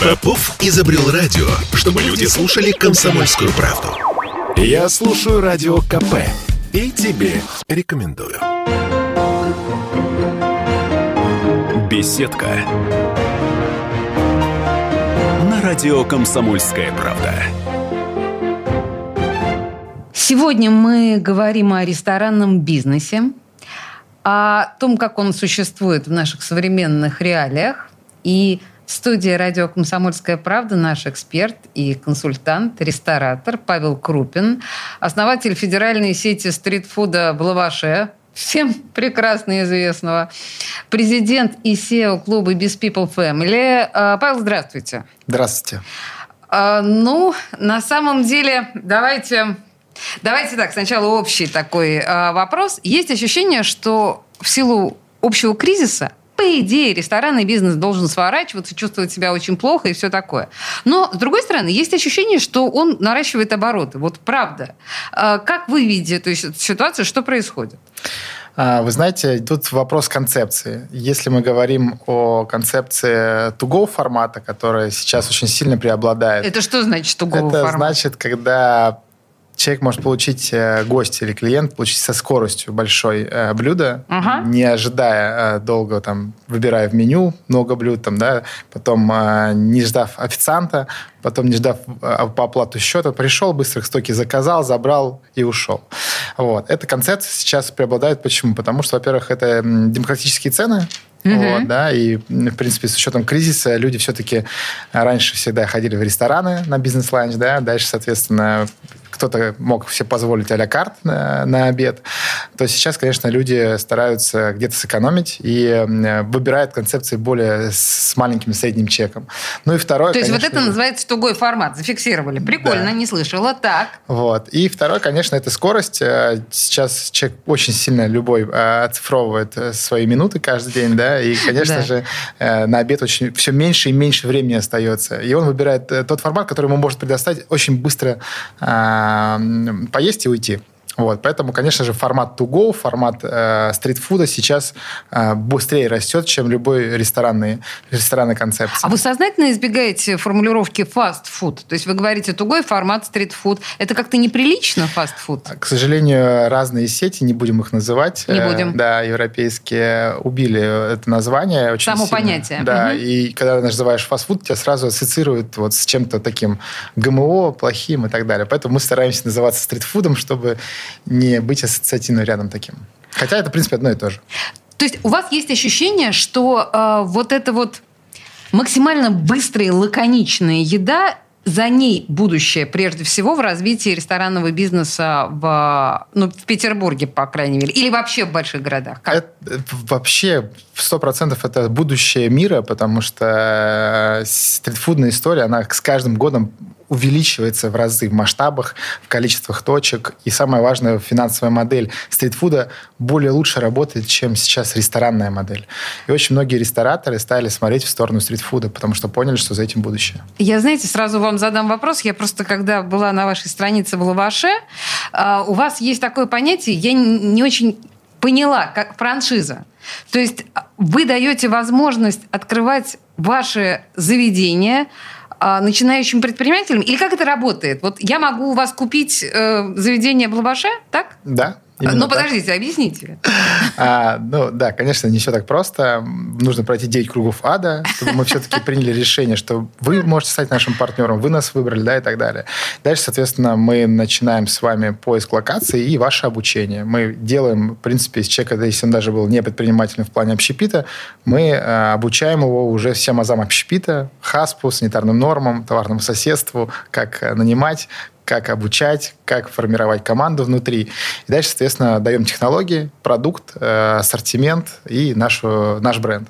Попов изобрел радио, чтобы люди слушали комсомольскую правду. Я слушаю радио КП и тебе рекомендую. Беседка. На радио «Комсомольская правда». Сегодня мы говорим о ресторанном бизнесе, о том, как он существует в наших современных реалиях. И в студии радио «Комсомольская правда» наш эксперт и консультант, ресторатор Павел Крупин, основатель федеральной сети стритфуда в Лаваше, всем прекрасно известного, президент и SEO клуба Без People Family. А, Павел, здравствуйте. Здравствуйте. А, ну, на самом деле, давайте Давайте так, сначала общий такой э, вопрос. Есть ощущение, что в силу общего кризиса по идее, ресторанный бизнес должен сворачиваться, чувствовать себя очень плохо и все такое. Но, с другой стороны, есть ощущение, что он наращивает обороты. Вот правда. Э, как вы видите эту ситуацию, что происходит? А, вы знаете, тут вопрос концепции. Если мы говорим о концепции тугого формата, которая сейчас очень сильно преобладает. Это что значит тугого формата? Это значит, когда человек может получить, э, гость или клиент, получить со скоростью большое э, блюдо, ага. не ожидая э, долго, там, выбирая в меню много блюд, там, да, потом не ждав официанта, потом не ждав по оплату счета, пришел, быстро к стоке заказал, забрал и ушел. Вот. Эта концепция сейчас преобладает. Почему? Потому что, во-первых, это демократические цены, Mm-hmm. Вот, да, и, в принципе, с учетом кризиса люди все-таки раньше всегда ходили в рестораны на бизнес-ланч, да, дальше, соответственно, кто-то мог себе позволить а-ля карт на, на обед, то сейчас, конечно, люди стараются где-то сэкономить и выбирают концепции более с маленьким средним чеком. Ну и второе, То есть конечно, вот это называется тугой формат, зафиксировали. Прикольно, да. не слышала. Так. Вот. И второе, конечно, это скорость. Э, сейчас человек очень сильно любой э, оцифровывает э, свои минуты каждый день, да, и, конечно да. же, на обед очень все меньше и меньше времени остается. И он выбирает тот формат, который ему может предоставить очень быстро поесть и уйти. Вот, поэтому, конечно же, формат to go, формат э, стритфуда сейчас э, быстрее растет, чем любой ресторанный, ресторанной концепции. А вы сознательно избегаете формулировки fast food? То есть вы говорите to go формат стритфуд. Это как-то неприлично fast food? К сожалению, разные сети, не будем их называть. Не будем. Э, да, европейские убили это название. Очень Само сильно. понятие. Да, угу. и когда называешь фастфуд, тебя сразу ассоциируют вот с чем-то таким ГМО, плохим и так далее. Поэтому мы стараемся называться стритфудом, чтобы не быть ассоциативно рядом таким. Хотя это, в принципе, одно и то же. То есть у вас есть ощущение, что э, вот это вот максимально быстрая лаконичная еда за ней будущее, прежде всего, в развитии ресторанного бизнеса в, ну, в Петербурге, по крайней мере, или вообще в больших городах? Как? Это, вообще, сто процентов это будущее мира, потому что стритфудная история, она с каждым годом увеличивается в разы в масштабах, в количествах точек. И самое важное, финансовая модель стритфуда более лучше работает, чем сейчас ресторанная модель. И очень многие рестораторы стали смотреть в сторону стритфуда, потому что поняли, что за этим будущее. Я, знаете, сразу вам задам вопрос. Я просто, когда была на вашей странице в Лаваше, а, у вас есть такое понятие, я не очень поняла, как франшиза. То есть вы даете возможность открывать ваши заведения а, начинающим предпринимателям? Или как это работает? Вот я могу у вас купить э, заведение в Лаваше, так? Да. Ну, подождите, объясните. А, ну, да, конечно, не все так просто. Нужно пройти 9 кругов ада, чтобы мы все-таки приняли решение, что вы можете стать нашим партнером, вы нас выбрали, да, и так далее. Дальше, соответственно, мы начинаем с вами поиск локации и ваше обучение. Мы делаем, в принципе, из человека, если он даже был не предпринимателем в плане общепита, мы э, обучаем его уже всем азам общепита, хаспу, санитарным нормам, товарному соседству, как э, нанимать, как обучать, как формировать команду внутри. И дальше, соответственно, даем технологии, продукт, э, ассортимент и нашу, наш бренд.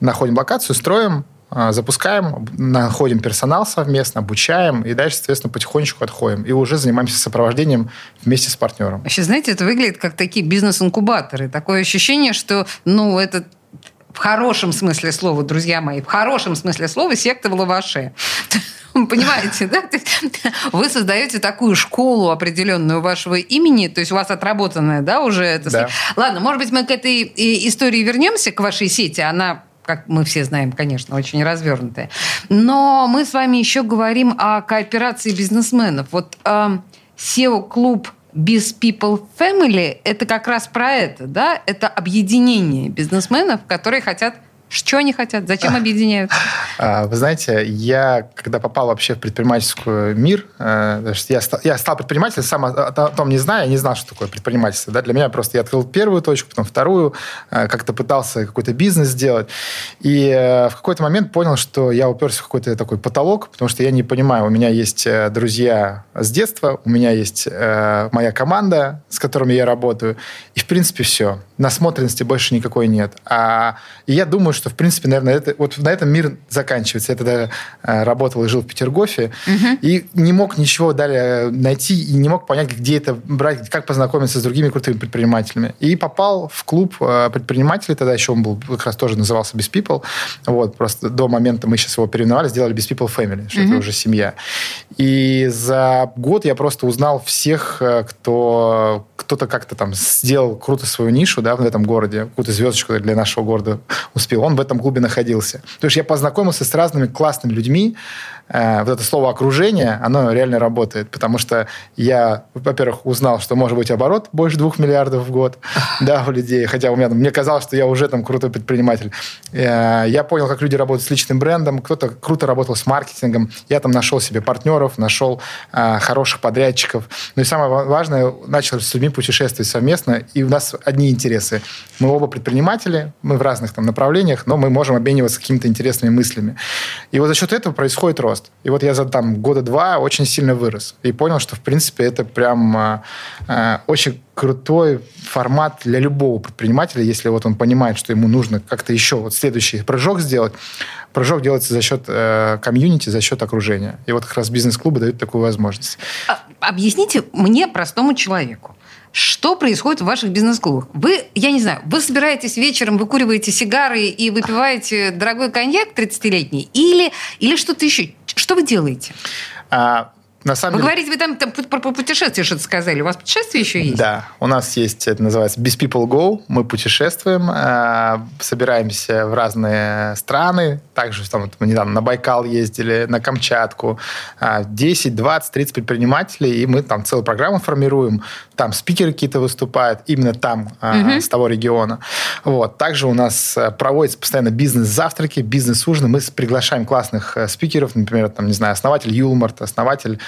Находим локацию, строим, э, запускаем, находим персонал совместно, обучаем, и дальше, соответственно, потихонечку отходим. И уже занимаемся сопровождением вместе с партнером. Вообще, знаете, это выглядит как такие бизнес-инкубаторы. Такое ощущение, что, ну, это в хорошем смысле слова, друзья мои, в хорошем смысле слова секта в лаваше. Понимаете, да? вы создаете такую школу определенную вашего имени, то есть у вас отработанная, да, уже это. Да. Ладно, может быть, мы к этой истории вернемся, к вашей сети. Она как мы все знаем, конечно, очень развернутая. Но мы с вами еще говорим о кооперации бизнесменов. Вот э, SEO-клуб Biz People Family – это как раз про это, да? Это объединение бизнесменов, которые хотят что они хотят? Зачем объединяются? А, вы знаете, я, когда попал вообще в предпринимательский мир, э, я стал, я стал предпринимателем, сам о том не знаю, я не знал, что такое предпринимательство. Да? Для меня просто я открыл первую точку, потом вторую, э, как-то пытался какой-то бизнес сделать. И э, в какой-то момент понял, что я уперся в какой-то такой потолок, потому что я не понимаю, у меня есть друзья с детства, у меня есть моя команда, с которыми я работаю, и, в принципе, все. Насмотренности больше никакой нет. А, и я думаю, что, в принципе, наверное, это, вот на этом мир заканчивается. Я тогда э, работал и жил в Петергофе, угу. и не мог ничего далее найти, и не мог понять, где это брать, как познакомиться с другими крутыми предпринимателями. И попал в клуб э, предпринимателей, тогда еще он был, как раз тоже назывался Без People. Вот, просто до момента мы сейчас его переименовали, сделали Без People Family, что угу. это уже семья. И за год я просто узнал всех, э, кто кто-то как-то там сделал круто свою нишу, да, в этом городе, какую-то звездочку для нашего города успел. Он в этом клубе находился. То есть я познакомился с разными классными людьми, Э, вот это слово окружение, оно реально работает, потому что я, во-первых, узнал, что может быть оборот больше двух миллиардов в год, да, у людей, хотя у меня, мне казалось, что я уже там крутой предприниматель. Э, я понял, как люди работают с личным брендом, кто-то круто работал с маркетингом, я там нашел себе партнеров, нашел э, хороших подрядчиков. Ну и самое важное, начал с людьми путешествовать совместно, и у нас одни интересы. Мы оба предприниматели, мы в разных там направлениях, но мы можем обмениваться какими-то интересными мыслями. И вот за счет этого происходит рост рост. И вот я за там года два очень сильно вырос. И понял, что, в принципе, это прям э, очень крутой формат для любого предпринимателя, если вот он понимает, что ему нужно как-то еще вот следующий прыжок сделать. Прыжок делается за счет э, комьюнити, за счет окружения. И вот как раз бизнес-клубы дают такую возможность. А, объясните мне, простому человеку, что происходит в ваших бизнес-клубах? Вы, я не знаю, вы собираетесь вечером, выкуриваете сигары и выпиваете дорогой коньяк 30-летний или, или что-то еще? Что вы делаете? А, на самом Вы деле... говорите, вы там, там про путешествие что-то сказали. У вас путешествие еще есть? Да, у нас есть, это называется Без People Go. Мы путешествуем, э, собираемся в разные страны. Также там, мы недавно на Байкал ездили, на Камчатку. 10, 20, 30 предпринимателей, и мы там целую программу формируем. Там спикеры какие-то выступают, именно там, угу. с того региона. Вот. Также у нас э, проводятся постоянно бизнес-завтраки, бизнес-ужины. Мы приглашаем классных э, спикеров, например, там, не знаю, основатель Юлмарт, основатель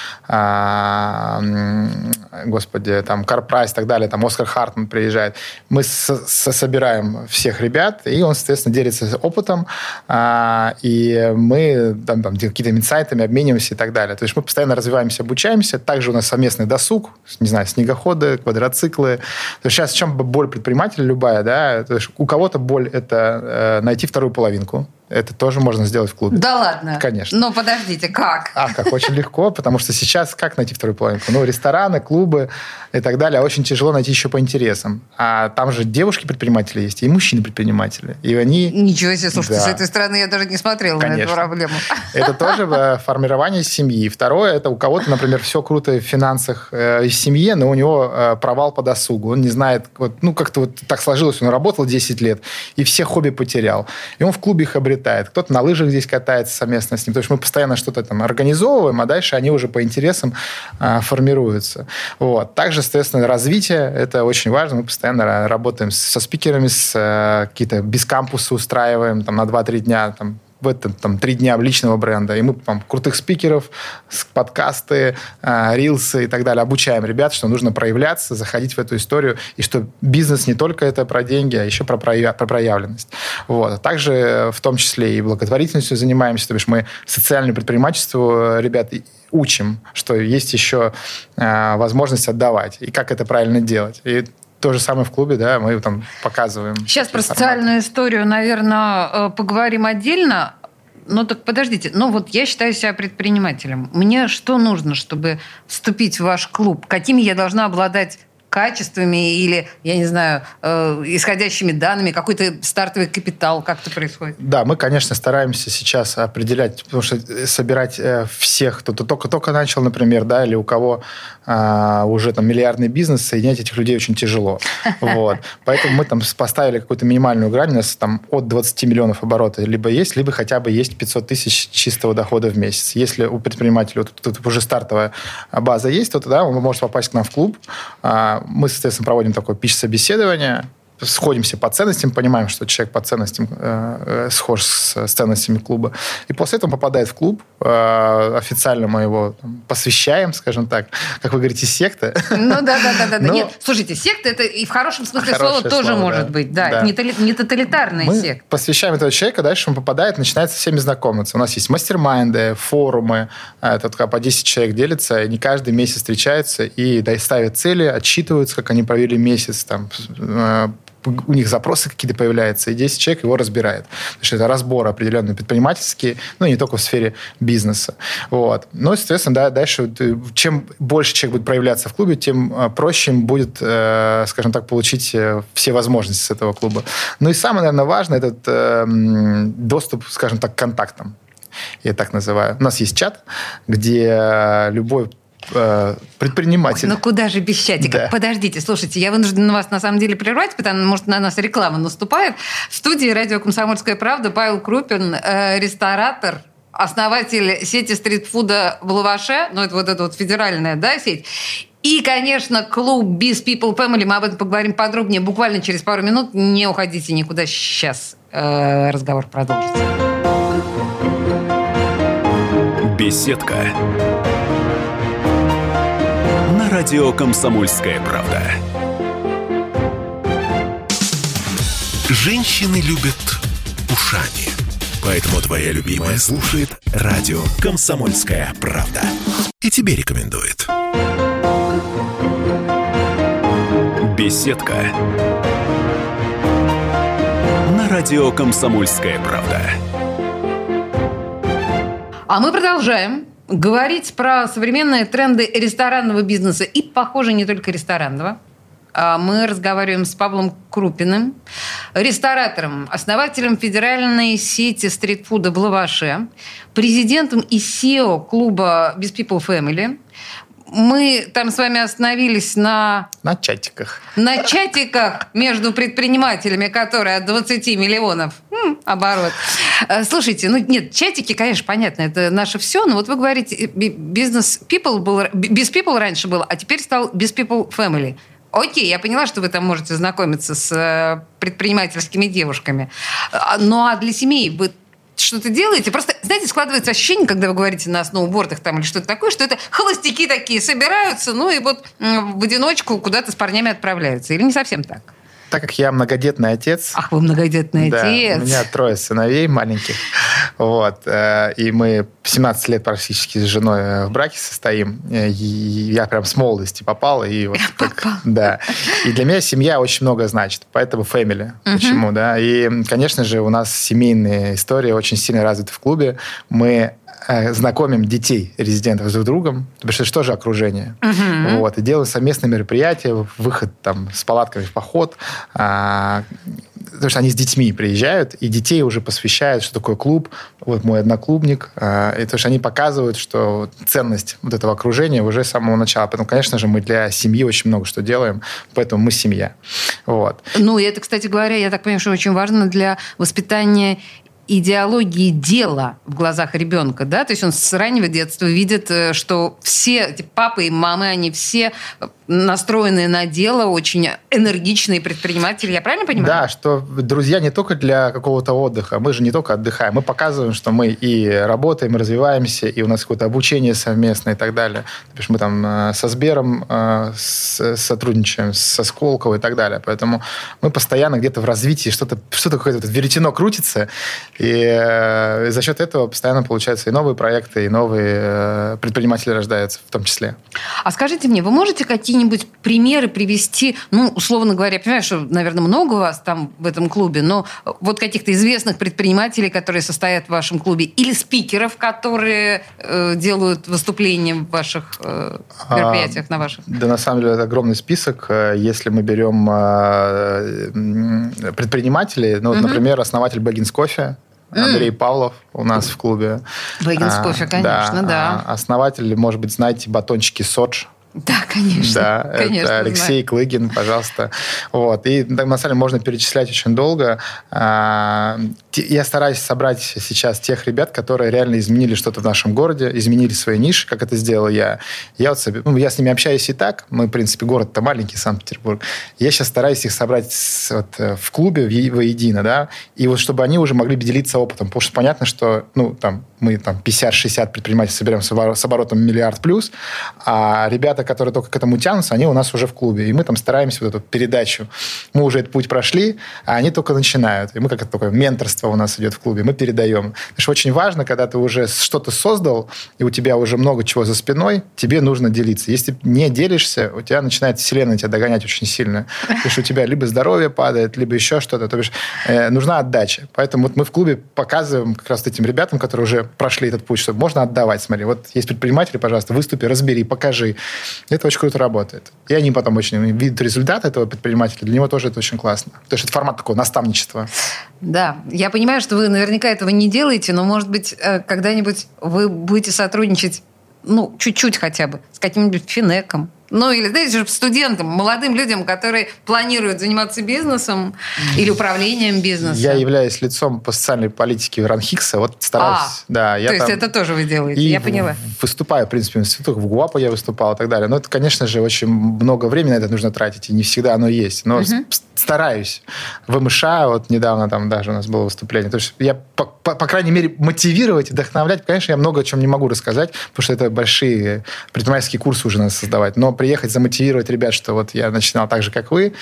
господи, там, Карпрайс и так далее, там, Оскар Хартман приезжает. Мы собираем всех ребят, и он, соответственно, делится опытом, а, и мы там, там какие-то инсайтами обмениваемся и так далее. То есть мы постоянно развиваемся, обучаемся. Также у нас совместный досуг, не знаю, снегоходы, квадроциклы. То есть сейчас в чем боль предпринимателя любая, да, то есть у кого-то боль – это э, найти вторую половинку, это тоже можно сделать в клубе. Да ладно? Конечно. Но подождите, как? А, как? Очень легко, потому что сейчас как найти вторую половинку? Ну, рестораны, клубы и так далее. Очень тяжело найти еще по интересам. А там же девушки-предприниматели есть, и мужчины-предприниматели. И они... Ничего себе, слушайте, да. с этой стороны я даже не смотрела Конечно. на эту проблему. Это тоже э, формирование семьи. Второе, это у кого-то, например, все круто в финансах э, в семье, но у него э, провал по досугу. Он не знает, вот, ну, как-то вот так сложилось, он работал 10 лет, и все хобби потерял. И он в клубе их обретает летает, кто-то на лыжах здесь катается совместно с ним. То есть мы постоянно что-то там организовываем, а дальше они уже по интересам а, формируются. Вот. Также, соответственно, развитие – это очень важно. Мы постоянно работаем со спикерами, с а, какие-то без кампуса устраиваем там, на 2-3 дня, там, в этом там три дня личного бренда, и мы там крутых спикеров, подкасты, э, рилсы и так далее обучаем ребят, что нужно проявляться, заходить в эту историю, и что бизнес не только это про деньги, а еще про, прояв, про проявленность. Вот. Также в том числе и благотворительностью занимаемся, то есть мы социальное предпринимательство ребят учим, что есть еще э, возможность отдавать, и как это правильно делать. И то же самое в клубе, да, мы там показываем. Сейчас про социальную историю, наверное, э, поговорим отдельно. Ну так подождите, ну вот я считаю себя предпринимателем. Мне что нужно, чтобы вступить в ваш клуб? Какими я должна обладать качествами или, я не знаю, э, исходящими данными, какой-то стартовый капитал, как это происходит? Да, мы, конечно, стараемся сейчас определять, потому что э, собирать э, всех, кто только-только начал, например, да, или у кого э, уже там миллиардный бизнес, соединять этих людей очень тяжело. Вот. Поэтому мы там поставили какую-то минимальную грань, у нас там от 20 миллионов оборота либо есть, либо хотя бы есть 500 тысяч чистого дохода в месяц. Если у предпринимателя вот, тут уже стартовая база есть, то тогда он может попасть к нам в клуб, а, мы, соответственно, проводим такое пич-собеседование, сходимся по ценностям, понимаем, что человек по ценностям э, э, схож с, с ценностями клуба. И после этого попадает в клуб. Э, официально мы его там, посвящаем, скажем так. Как вы говорите, секта. Ну да, да, да, да. Но... Нет, слушайте, секта это и в хорошем смысле слова тоже слово, может да. быть. Да, да. Не, не тоталитарная мы секта. посвящаем этого человека, дальше он попадает, начинает со всеми знакомиться. У нас есть мастер-майнды, форумы. Э, это по 10 человек делится, и не каждый месяц встречаются и да, ставят цели, отчитываются, как они провели месяц, там, э, у них запросы какие-то появляются, и 10 человек его разбирает. Потому что это разбор определенный предпринимательский, ну, не только в сфере бизнеса. Вот. Ну, соответственно, да, дальше, чем больше человек будет проявляться в клубе, тем а, проще им будет, э, скажем так, получить э, все возможности с этого клуба. Ну и самое, наверное, важное, этот э, доступ, скажем так, к контактам я так называю. У нас есть чат, где любой э, предприниматель. Ой, ну куда же без чатика? Да. Подождите, слушайте, я вынуждена вас на самом деле прервать, потому что, может, на нас реклама наступает. В студии радио «Комсомольская правда» Павел Крупин, э, ресторатор, основатель сети стритфуда в Лаваше, ну это вот эта вот федеральная да, сеть, и, конечно, клуб Biz People Family. Мы об этом поговорим подробнее буквально через пару минут. Не уходите никуда. Сейчас э, разговор продолжится. Беседка радио «Комсомольская правда». Женщины любят ушами. Поэтому твоя любимая слушает радио «Комсомольская правда». И тебе рекомендует. Беседка. На радио «Комсомольская правда». А мы продолжаем говорить про современные тренды ресторанного бизнеса и, похоже, не только ресторанного. А мы разговариваем с Павлом Крупиным, ресторатором, основателем федеральной сети стритфуда в Лаваше, президентом и SEO клуба Без People Family, мы там с вами остановились на... На чатиках. На чатиках между предпринимателями, которые от 20 миллионов оборот. Э, слушайте, ну нет, чатики, конечно, понятно, это наше все, но вот вы говорите, бизнес people был, без people раньше было, а теперь стал без people family. Окей, я поняла, что вы там можете знакомиться с э, предпринимательскими девушками. А, ну а для семей вы что-то делаете. Просто, знаете, складывается ощущение, когда вы говорите на сноубордах там или что-то такое, что это холостяки такие собираются, ну и вот в одиночку куда-то с парнями отправляются. Или не совсем так? Так как я многодетный отец... Ах, вы многодетный да, отец. у меня трое сыновей маленьких. Вот. Э, и мы 17 лет практически с женой э, в браке состоим. Э, и я прям с молодости попал. И вот как, да. И для меня семья очень много значит. Поэтому family. Угу. Почему, да? И, конечно же, у нас семейные истории очень сильно развиты в клубе. Мы Э, знакомим детей резидентов с друг другом, потому что это же тоже окружение. Угу. Вот, и делаем совместные мероприятия, выход там с палатками в поход, а, потому что они с детьми приезжают, и детей уже посвящают, что такое клуб, вот мой одноклубник, а, и то, что они показывают, что ценность вот этого окружения уже с самого начала. Поэтому, конечно же, мы для семьи очень много что делаем, поэтому мы семья. Вот. Ну, и это, кстати говоря, я так понимаю, что очень важно для воспитания идеологии дела в глазах ребенка, да, то есть он с раннего детства видит, э, что все эти папы и мамы, они все настроенные на дело, очень энергичные предприниматели. Я правильно понимаю? Да, что друзья не только для какого-то отдыха. Мы же не только отдыхаем. Мы показываем, что мы и работаем, и развиваемся, и у нас какое-то обучение совместное и так далее. То есть мы там э, со Сбером э, сотрудничаем, со Сколково и так далее. Поэтому мы постоянно где-то в развитии, что-то что какое-то веретено крутится, И э, за счет этого постоянно получаются и новые проекты, и новые э, предприниматели рождаются в том числе. А скажите мне, вы можете какие-нибудь примеры привести, ну, условно говоря, я понимаю, что, наверное, много вас там в этом клубе, но вот каких-то известных предпринимателей, которые состоят в вашем клубе, или спикеров, которые э, делают выступления в ваших э, мероприятиях а, на ваших? Да, на самом деле, это огромный список. Э, если мы берем э, предпринимателей, ну, вот, угу. например, основатель Бэггинс Кофе, Андрей mm. Павлов у нас в клубе. Бэггинс кофе, конечно, да. да. А, основатель, может быть, знаете, батончики Содж. Да, конечно. Да, конечно, это Алексей знаю. Клыгин, пожалуйста. Вот. И на самом деле можно перечислять очень долго. А, я стараюсь собрать сейчас тех ребят, которые реально изменили что-то в нашем городе, изменили свои ниши, как это сделал я. Я, вот, ну, я с ними общаюсь и так. Мы, в принципе, город-то маленький, Санкт-Петербург. Я сейчас стараюсь их собрать вот, э, в клубе воедино, да, и вот чтобы они уже могли делиться опытом. Потому что понятно, что ну, там, мы там 50-60 предпринимателей соберем с оборотом миллиард плюс, а ребята, которые только к этому тянутся, они у нас уже в клубе. И мы там стараемся вот эту передачу. Мы уже этот путь прошли, а они только начинают. И мы как это такое менторство у нас идет в клубе. Мы передаем. Потому что очень важно, когда ты уже что-то создал, и у тебя уже много чего за спиной, тебе нужно делиться. Если не делишься, у тебя начинает вселенная тебя догонять очень сильно. Потому что у тебя либо здоровье падает, либо еще что-то. То бишь, э, нужна отдача. Поэтому вот мы в клубе показываем как раз этим ребятам, которые уже прошли этот путь, что можно отдавать. Смотри, вот есть предприниматели, пожалуйста, выступи, разбери, покажи. Это очень круто работает. И они потом очень видят результат этого предпринимателя. Для него тоже это очень классно. То есть это формат такого наставничества. Да, я понимаю, что вы наверняка этого не делаете, но, может быть, э, когда-нибудь вы будете сотрудничать, ну, чуть-чуть хотя бы, с каким-нибудь финеком, ну, или, знаете, студентам, молодым людям, которые планируют заниматься бизнесом или управлением бизнесом. Я являюсь лицом по социальной политике Ранхикса. Вот стараюсь. А, да, я то есть это тоже вы делаете, я поняла. выступаю, в принципе, в институтах, в ГУАПа я выступал и так далее. Но это, конечно же, очень много времени на это нужно тратить, и не всегда оно есть. Но угу. стараюсь. В МША вот недавно там даже у нас было выступление. То есть я, по, по, по крайней мере, мотивировать, вдохновлять. Конечно, я много о чем не могу рассказать, потому что это большие предпринимательские курсы уже надо создавать. Но приехать, замотивировать ребят, что вот я начинал так же, как вы,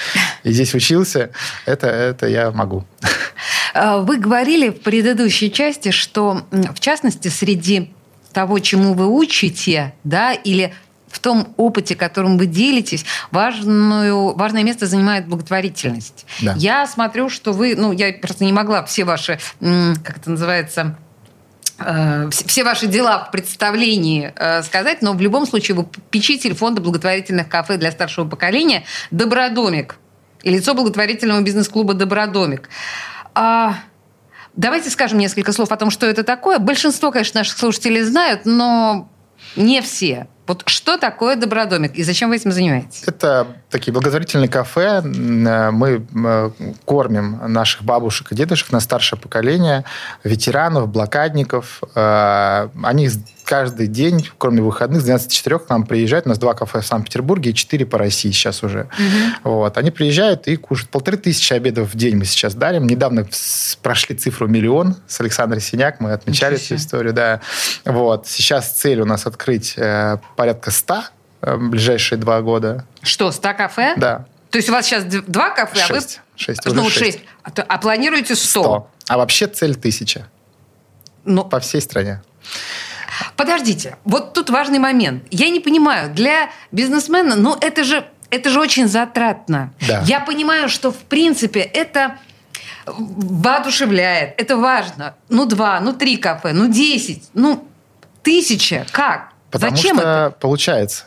и здесь учился, это, это я могу. А, вы говорили в предыдущей части, что, в частности, среди того, чему вы учите, да, или в том опыте, которым вы делитесь, важную, важное место занимает благотворительность. Да. Я смотрю, что вы, ну, я просто не могла все ваши, как это называется, все ваши дела в представлении э, сказать, но в любом случае вы попечитель фонда благотворительных кафе для старшего поколения «Добродомик» и лицо благотворительного бизнес-клуба «Добродомик». А, давайте скажем несколько слов о том, что это такое. Большинство, конечно, наших слушателей знают, но не все. Вот что такое Добродомик и зачем вы этим занимаетесь? Это такие благотворительные кафе. Э, мы э, кормим наших бабушек и дедушек на старшее поколение, ветеранов, блокадников. Э, они каждый день, кроме выходных, с 12 до 4 к нам приезжают. У нас два кафе в Санкт-Петербурге и четыре по России сейчас уже. Угу. Вот. Они приезжают и кушают. Полторы тысячи обедов в день мы сейчас дарим. Недавно прошли цифру миллион с Александром Синяк. Мы отмечали эту историю. Да. Вот. Сейчас цель у нас открыть э, порядка 100 э, ближайшие два года. Что, 100 кафе? Да. То есть у вас сейчас два кафе, шесть. а вы... Шесть. Ну, шесть. А, а планируете 100? 100. А вообще цель тысяча. Ну, По всей стране. Подождите, вот тут важный момент. Я не понимаю, для бизнесмена, ну это же, это же очень затратно. Да. Я понимаю, что в принципе это воодушевляет, это важно. Ну два, ну три кафе, ну десять, ну тысяча. Как? Потому Зачем что это? получается.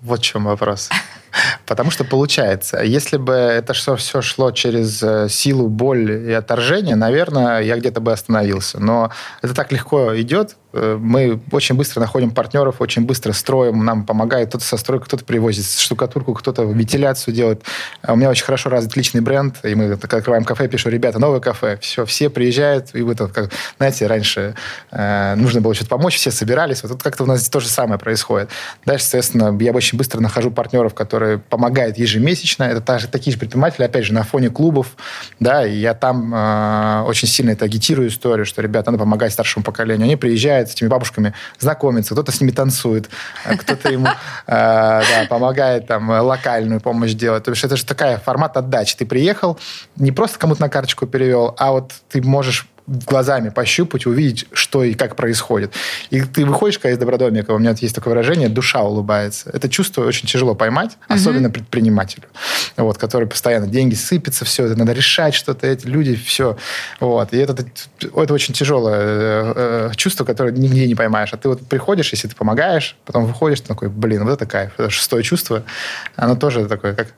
Вот в чем вопрос. Потому что получается, если бы это все, все шло через э, силу, боль и отторжение, наверное, я где-то бы остановился. Но это так легко идет, мы очень быстро находим партнеров, очень быстро строим, нам помогает кто-то со стройкой, кто-то привозит штукатурку, кто-то вентиляцию делает. А у меня очень хорошо развит личный бренд, и мы открываем кафе, пишу, ребята, новое кафе, все, все приезжают, и вы тут, как, знаете, раньше э, нужно было что-то помочь, все собирались, вот тут как-то у нас то же самое происходит. Дальше, соответственно, я очень быстро нахожу партнеров, которые помогают ежемесячно, это также, такие же предприниматели, опять же, на фоне клубов, да, и я там э, очень сильно это агитирую историю, что, ребята, надо помогать старшему поколению. Они приезжают, приезжает с этими бабушками, знакомится, кто-то с ними танцует, а кто-то ему э, помогает там локальную помощь делать. То есть это же такая формат отдачи. Ты приехал, не просто кому-то на карточку перевел, а вот ты можешь глазами пощупать, увидеть, что и как происходит. И ты выходишь, когда из добродомика, у меня есть такое выражение, душа улыбается. Это чувство очень тяжело поймать, угу. особенно предпринимателю, вот, который постоянно деньги сыпятся, все, это надо решать что-то, эти люди, все. Вот. И это, это очень тяжелое э, э, чувство, которое нигде не поймаешь. А ты вот приходишь, если ты помогаешь, потом выходишь, такой, блин, вот это кайф. Это шестое чувство. Оно тоже такое, как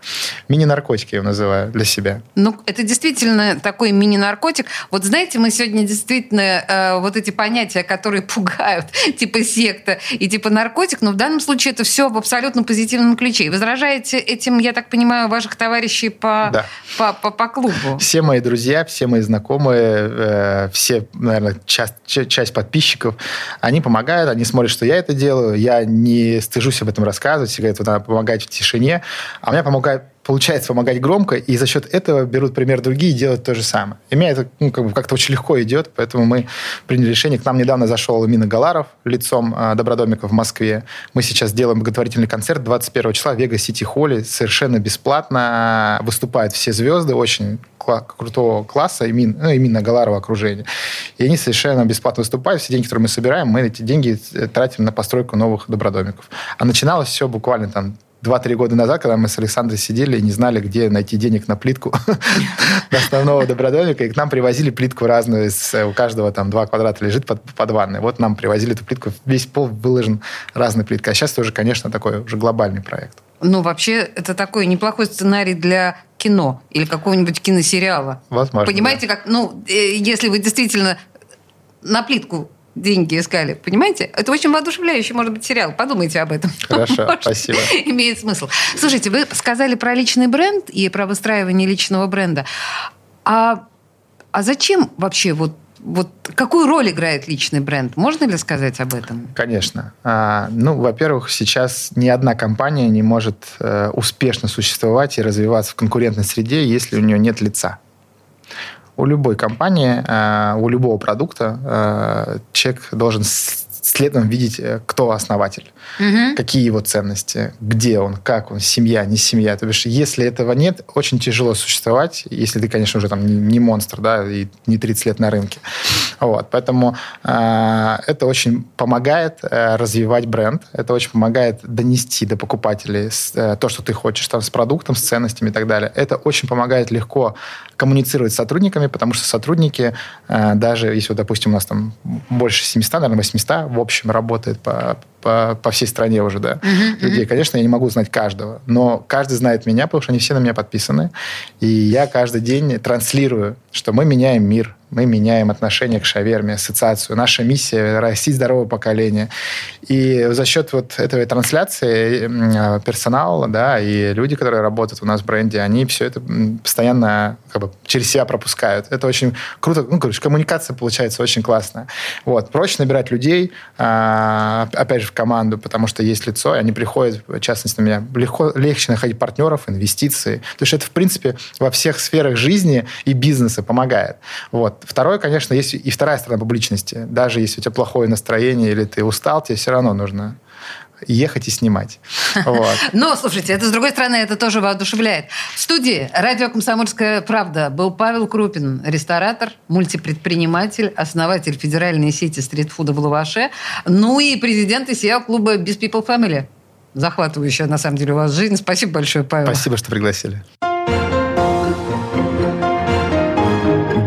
мини-наркотики я его называю для себя. Ну, это действительно такой мини-наркотик. Вот знаете, мы сегодня действительно э, вот эти понятия, которые пугают, типа секта и типа наркотик, но в данном случае это все в абсолютно позитивном ключе. И возражаете этим, я так понимаю, ваших товарищей по, да. по, по, по клубу? Все мои друзья, все мои знакомые, э, все, наверное, часть, часть подписчиков, они помогают, они смотрят, что я это делаю, я не стыжусь об этом рассказывать, говорят, надо помогать в тишине, а мне помогает получается помогать громко, и за счет этого берут пример другие и делают то же самое. И мне это ну, как бы как-то очень легко идет, поэтому мы приняли решение. К нам недавно зашел Мина Галаров лицом э, Добродомика в Москве. Мы сейчас делаем благотворительный концерт 21 числа в Вега Сити Холле. Совершенно бесплатно выступают все звезды очень кла- крутого класса, именно, ну, именно Галарова окружения. И они совершенно бесплатно выступают. Все деньги, которые мы собираем, мы эти деньги э, тратим на постройку новых добродомиков. А начиналось все буквально там 2-3 года назад, когда мы с Александрой сидели и не знали, где найти денег на плитку основного добродомика, и к нам привозили плитку разную, у каждого там 2 квадрата лежит под, под ванной. Вот нам привозили эту плитку, весь пол выложен разной плиткой. А сейчас это уже, конечно, такой уже глобальный проект. Ну, вообще, это такой неплохой сценарий для кино или какого-нибудь киносериала. Возможно. Понимаете, да. как, ну, э, если вы действительно на плитку деньги искали. Понимаете? Это очень воодушевляющий, может быть, сериал. Подумайте об этом. Хорошо, может, спасибо. Имеет смысл. Слушайте, вы сказали про личный бренд и про выстраивание личного бренда. А, а зачем вообще вот вот какую роль играет личный бренд? Можно ли сказать об этом? Конечно. А, ну, во-первых, сейчас ни одна компания не может э, успешно существовать и развиваться в конкурентной среде, если у нее нет лица у любой компании, э, у любого продукта э, человек должен следом видеть, э, кто основатель, угу. какие его ценности, где он, как он, семья, не семья. То бишь, если этого нет, очень тяжело существовать, если ты, конечно, уже там не монстр, да, и не 30 лет на рынке. Вот, поэтому э, это очень помогает э, развивать бренд, это очень помогает донести до покупателей э, то, что ты хочешь, там, с продуктом, с ценностями и так далее. Это очень помогает легко коммуницировать с сотрудниками, потому что сотрудники, э, даже если, вот, допустим, у нас там больше 700, наверное, 800 в общем работает по, по, по всей стране уже, да, uh-huh, людей. Uh-huh. Конечно, я не могу знать каждого, но каждый знает меня, потому что они все на меня подписаны. И я каждый день транслирую, что мы меняем мир, мы меняем отношение к шаверме, ассоциацию. Наша миссия – растить здоровое поколение. И за счет вот этой трансляции персонал, да, и люди, которые работают у нас в бренде, они все это постоянно как бы, через себя пропускают. Это очень круто. Ну, короче, коммуникация получается очень классная. Вот. Проще набирать людей, а, опять же, в команду, потому что есть лицо, и они приходят, в частности, на меня легко, легче находить партнеров, инвестиции. То есть это, в принципе, во всех сферах жизни и бизнеса помогает. Вот. Второе, конечно, есть и вторая сторона публичности. Даже если у тебя плохое настроение или ты устал, тебе все равно нужно ехать и снимать. Вот. Но, слушайте, это, с другой стороны, это тоже воодушевляет. В студии «Радио Комсомольская правда» был Павел Крупин, ресторатор, мультипредприниматель, основатель федеральной сети стритфуда в Лаваше, ну и президент и SEO клуба «Без People Family». Захватывающая, на самом деле, у вас жизнь. Спасибо большое, Павел. Спасибо, что пригласили.